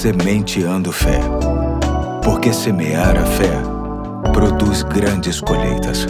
Sementeando Fé. Porque semear a fé produz grandes colheitas.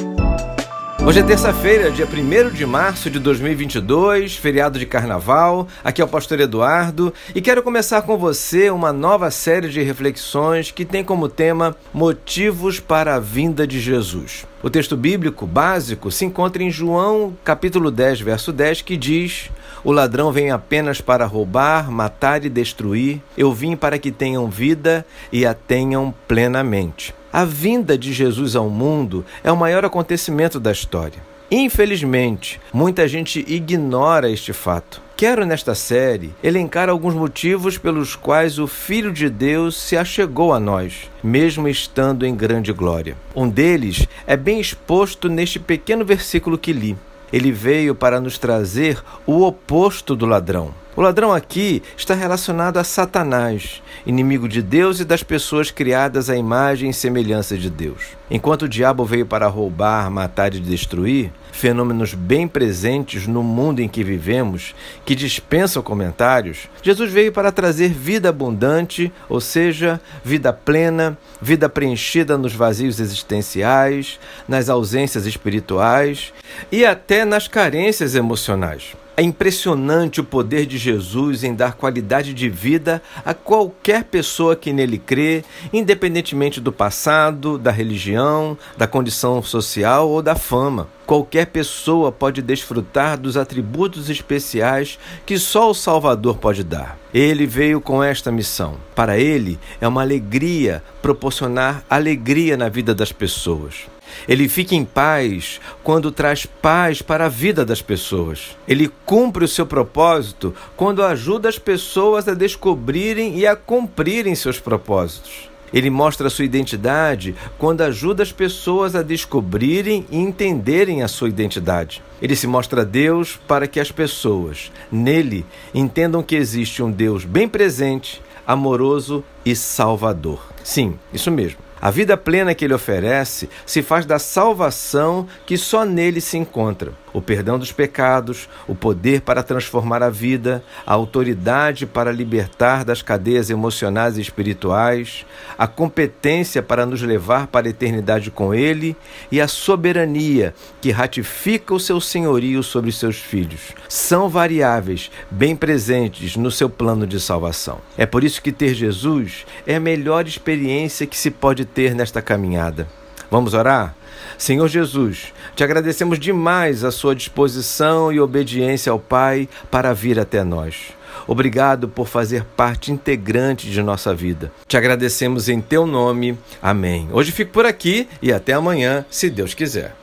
Hoje é terça-feira, dia 1 de março de 2022, feriado de carnaval. Aqui é o Pastor Eduardo e quero começar com você uma nova série de reflexões que tem como tema Motivos para a vinda de Jesus. O texto bíblico básico se encontra em João, capítulo 10, verso 10, que diz: O ladrão vem apenas para roubar, matar e destruir. Eu vim para que tenham vida e a tenham plenamente. A vinda de Jesus ao mundo é o maior acontecimento da história. Infelizmente, muita gente ignora este fato. Quero, nesta série, elencar alguns motivos pelos quais o Filho de Deus se achegou a nós, mesmo estando em grande glória. Um deles é bem exposto neste pequeno versículo que li. Ele veio para nos trazer o oposto do ladrão. O ladrão aqui está relacionado a Satanás, inimigo de Deus e das pessoas criadas à imagem e semelhança de Deus. Enquanto o diabo veio para roubar, matar e destruir, fenômenos bem presentes no mundo em que vivemos, que dispensam comentários, Jesus veio para trazer vida abundante, ou seja, vida plena, vida preenchida nos vazios existenciais, nas ausências espirituais e até nas carências emocionais. É impressionante o poder de Jesus em dar qualidade de vida a qualquer pessoa que nele crê, independentemente do passado, da religião, da condição social ou da fama. Qualquer pessoa pode desfrutar dos atributos especiais que só o Salvador pode dar. Ele veio com esta missão. Para ele, é uma alegria proporcionar alegria na vida das pessoas. Ele fica em paz quando traz paz para a vida das pessoas. Ele cumpre o seu propósito quando ajuda as pessoas a descobrirem e a cumprirem seus propósitos. Ele mostra sua identidade quando ajuda as pessoas a descobrirem e entenderem a sua identidade. Ele se mostra Deus para que as pessoas, nele, entendam que existe um Deus bem presente, amoroso e salvador. Sim, isso mesmo. A vida plena que ele oferece se faz da salvação que só nele se encontra o perdão dos pecados, o poder para transformar a vida, a autoridade para libertar das cadeias emocionais e espirituais, a competência para nos levar para a eternidade com Ele e a soberania que ratifica o seu senhorio sobre seus filhos. São variáveis bem presentes no seu plano de salvação. É por isso que ter Jesus é a melhor experiência que se pode ter nesta caminhada. Vamos orar? Senhor Jesus, te agradecemos demais a sua disposição e obediência ao Pai para vir até nós. Obrigado por fazer parte integrante de nossa vida. Te agradecemos em teu nome. Amém. Hoje fico por aqui e até amanhã, se Deus quiser.